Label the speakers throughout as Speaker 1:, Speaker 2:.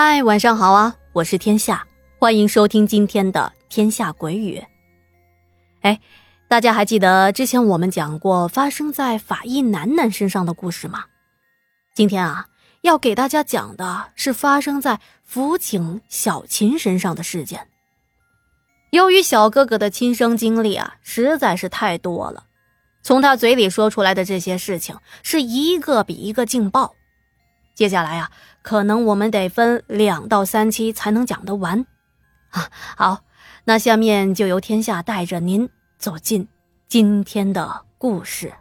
Speaker 1: 嗨，晚上好啊！我是天下，欢迎收听今天的《天下鬼语》。哎，大家还记得之前我们讲过发生在法医楠楠身上的故事吗？今天啊，要给大家讲的是发生在辅警小琴身上的事件。由于小哥哥的亲身经历啊，实在是太多了，从他嘴里说出来的这些事情，是一个比一个劲爆。接下来啊，可能我们得分两到三期才能讲得完，啊，好，那下面就由天下带着您走进今天的故事。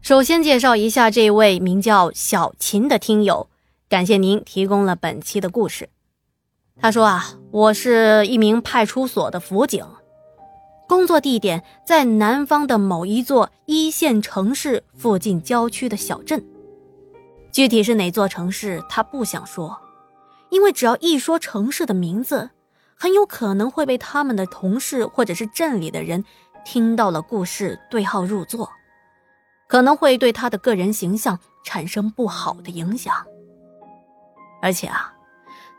Speaker 1: 首先介绍一下这位名叫小琴的听友，感谢您提供了本期的故事。他说啊，我是一名派出所的辅警。工作地点在南方的某一座一线城市附近郊区的小镇，具体是哪座城市他不想说，因为只要一说城市的名字，很有可能会被他们的同事或者是镇里的人听到了故事对号入座，可能会对他的个人形象产生不好的影响。而且啊，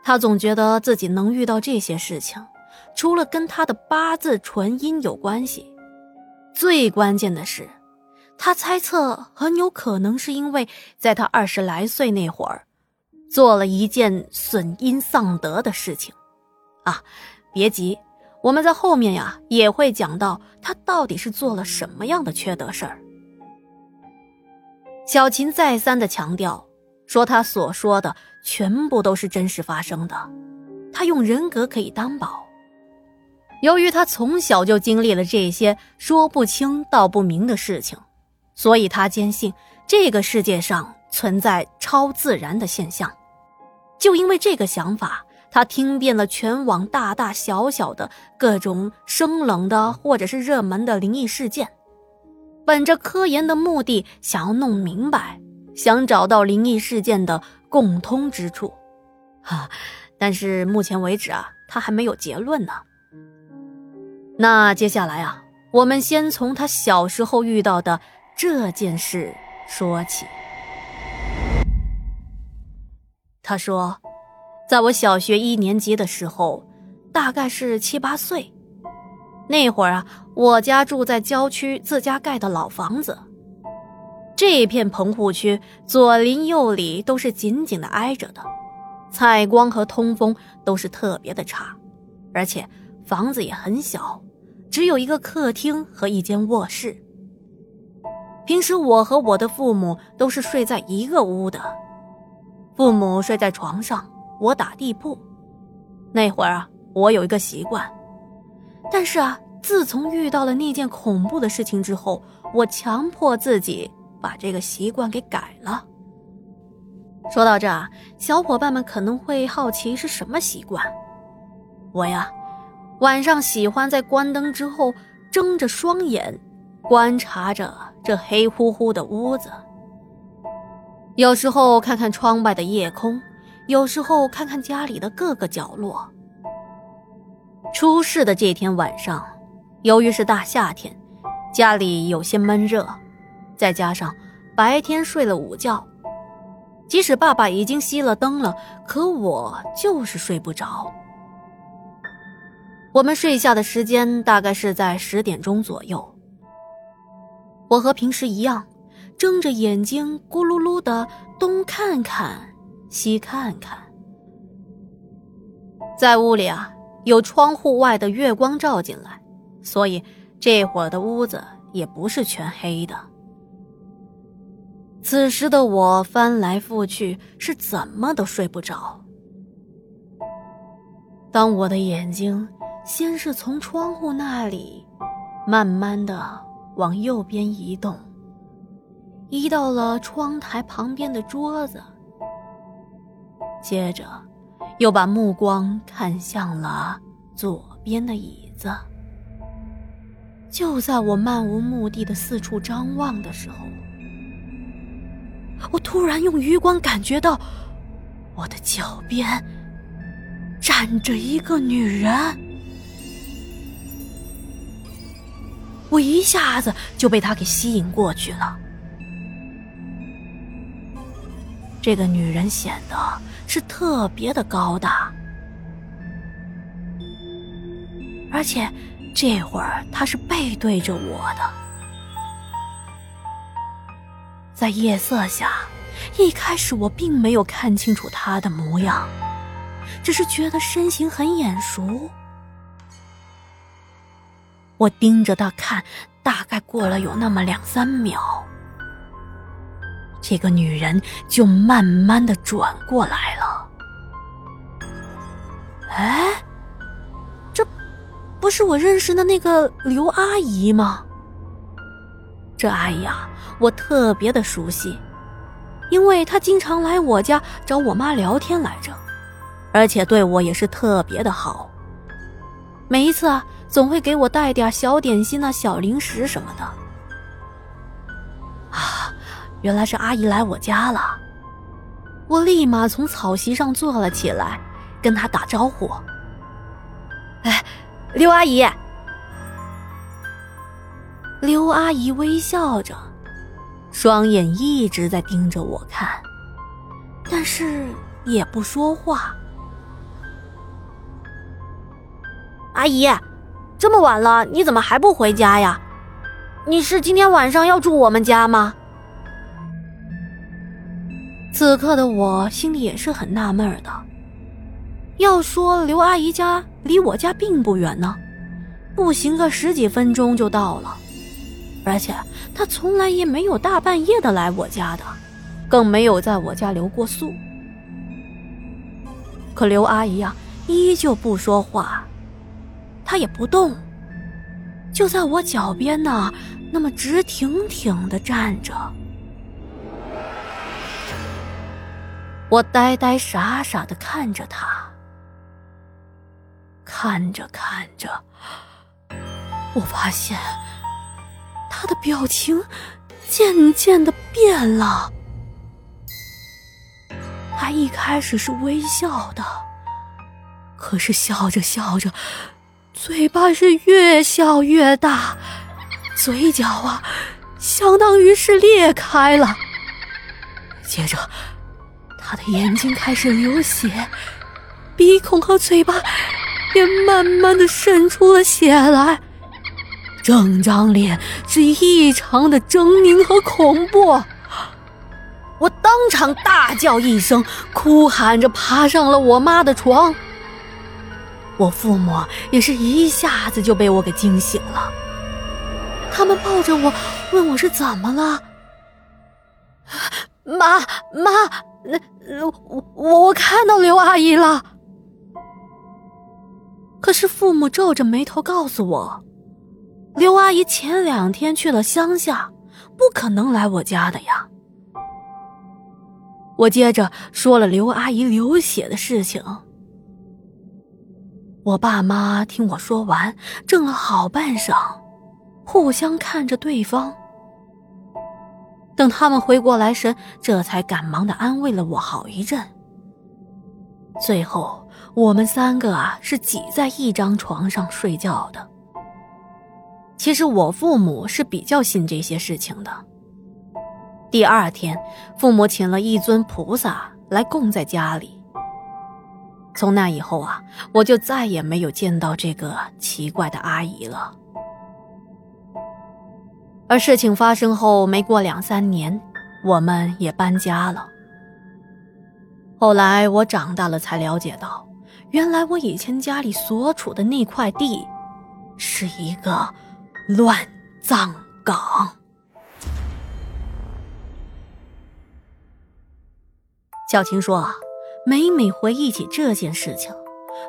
Speaker 1: 他总觉得自己能遇到这些事情。除了跟他的八字纯阴有关系，最关键的是，他猜测很有可能是因为在他二十来岁那会儿，做了一件损阴丧德的事情。啊，别急，我们在后面呀也会讲到他到底是做了什么样的缺德事儿。小琴再三的强调，说他所说的全部都是真实发生的，他用人格可以担保。由于他从小就经历了这些说不清道不明的事情，所以他坚信这个世界上存在超自然的现象。就因为这个想法，他听遍了全网大大小小的各种生冷的或者是热门的灵异事件，本着科研的目的，想要弄明白，想找到灵异事件的共通之处。哈，但是目前为止啊，他还没有结论呢。那接下来啊，我们先从他小时候遇到的这件事说起。他说，在我小学一年级的时候，大概是七八岁，那会儿啊，我家住在郊区自家盖的老房子，这片棚户区左邻右里都是紧紧的挨着的，采光和通风都是特别的差，而且房子也很小。只有一个客厅和一间卧室。平时我和我的父母都是睡在一个屋的，父母睡在床上，我打地铺。那会儿啊，我有一个习惯，但是啊，自从遇到了那件恐怖的事情之后，我强迫自己把这个习惯给改了。说到这儿，小伙伴们可能会好奇是什么习惯？我呀。晚上喜欢在关灯之后睁着双眼，观察着这黑乎乎的屋子。有时候看看窗外的夜空，有时候看看家里的各个角落。出事的这天晚上，由于是大夏天，家里有些闷热，再加上白天睡了午觉，即使爸爸已经熄了灯了，可我就是睡不着。我们睡下的时间大概是在十点钟左右。我和平时一样，睁着眼睛咕噜噜的东看看西看看。在屋里啊，有窗户外的月光照进来，所以这会儿的屋子也不是全黑的。此时的我翻来覆去，是怎么都睡不着。当我的眼睛。先是从窗户那里，慢慢的往右边移动，移到了窗台旁边的桌子，接着，又把目光看向了左边的椅子。就在我漫无目的的四处张望的时候，我突然用余光感觉到，我的脚边站着一个女人。我一下子就被他给吸引过去了。这个女人显得是特别的高大，而且这会儿她是背对着我的，在夜色下，一开始我并没有看清楚她的模样，只是觉得身形很眼熟。我盯着她看，大概过了有那么两三秒。这个女人就慢慢的转过来了。哎，这不是我认识的那个刘阿姨吗？这阿姨啊，我特别的熟悉，因为她经常来我家找我妈聊天来着，而且对我也是特别的好。每一次啊，总会给我带点小点心啊、小零食什么的。啊。原来是阿姨来我家了，我立马从草席上坐了起来，跟她打招呼：“哎，刘阿姨。”刘阿姨微笑着，双眼一直在盯着我看，但是也不说话。阿姨，这么晚了，你怎么还不回家呀？你是今天晚上要住我们家吗？此刻的我心里也是很纳闷的。要说刘阿姨家离我家并不远呢，步行个十几分钟就到了，而且她从来也没有大半夜的来我家的，更没有在我家留过宿。可刘阿姨呀，依旧不说话，他也不动，就在我脚边呢，那么直挺挺的站着。我呆呆傻傻的看着他，看着看着，我发现他的表情渐渐的变了。他一开始是微笑的，可是笑着笑着，嘴巴是越笑越大，嘴角啊，相当于是裂开了。接着。他的眼睛开始流血，鼻孔和嘴巴也慢慢的渗出了血来，整张脸是异常的狰狞和恐怖。我当场大叫一声，哭喊着爬上了我妈的床。我父母也是一下子就被我给惊醒了，他们抱着我问我是怎么了，妈妈。那我我我看到刘阿姨了，可是父母皱着眉头告诉我，刘阿姨前两天去了乡下，不可能来我家的呀。我接着说了刘阿姨流血的事情，我爸妈听我说完，怔了好半晌，互相看着对方。等他们回过来时，这才赶忙的安慰了我好一阵。最后，我们三个啊是挤在一张床上睡觉的。其实我父母是比较信这些事情的。第二天，父母请了一尊菩萨来供在家里。从那以后啊，我就再也没有见到这个奇怪的阿姨了。而事情发生后没过两三年，我们也搬家了。后来我长大了才了解到，原来我以前家里所处的那块地，是一个乱葬岗。小琴说：“，每每回忆起这件事情，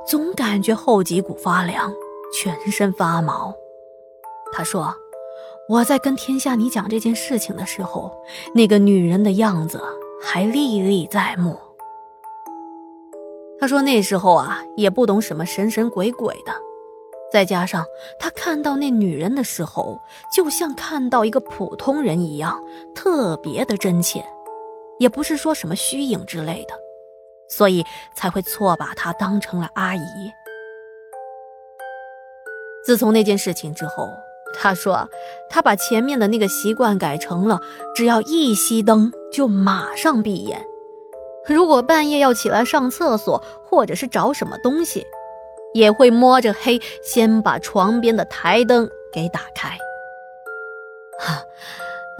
Speaker 1: 总感觉后脊骨发凉，全身发毛。”他说。我在跟天下你讲这件事情的时候，那个女人的样子还历历在目。他说那时候啊，也不懂什么神神鬼鬼的，再加上他看到那女人的时候，就像看到一个普通人一样，特别的真切，也不是说什么虚影之类的，所以才会错把她当成了阿姨。自从那件事情之后。他说：“他把前面的那个习惯改成了，只要一熄灯就马上闭眼，如果半夜要起来上厕所，或者是找什么东西，也会摸着黑先把床边的台灯给打开。哈，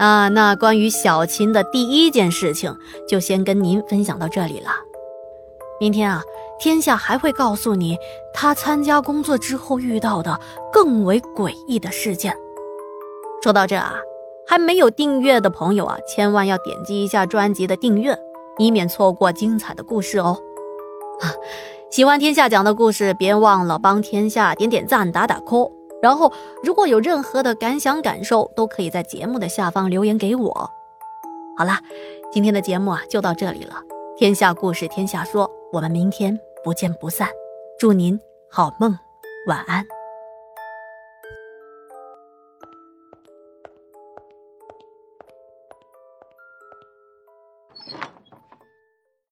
Speaker 1: 啊，那关于小琴的第一件事情，就先跟您分享到这里了。明天啊，天下还会告诉你他参加工作之后遇到的更为诡异的事件。说到这啊，还没有订阅的朋友啊，千万要点击一下专辑的订阅。以免错过精彩的故事哦！啊，喜欢天下讲的故事，别忘了帮天下点点赞、打打 call。然后，如果有任何的感想、感受，都可以在节目的下方留言给我。好啦，今天的节目啊就到这里了。天下故事，天下说，我们明天不见不散。祝您好梦，晚安。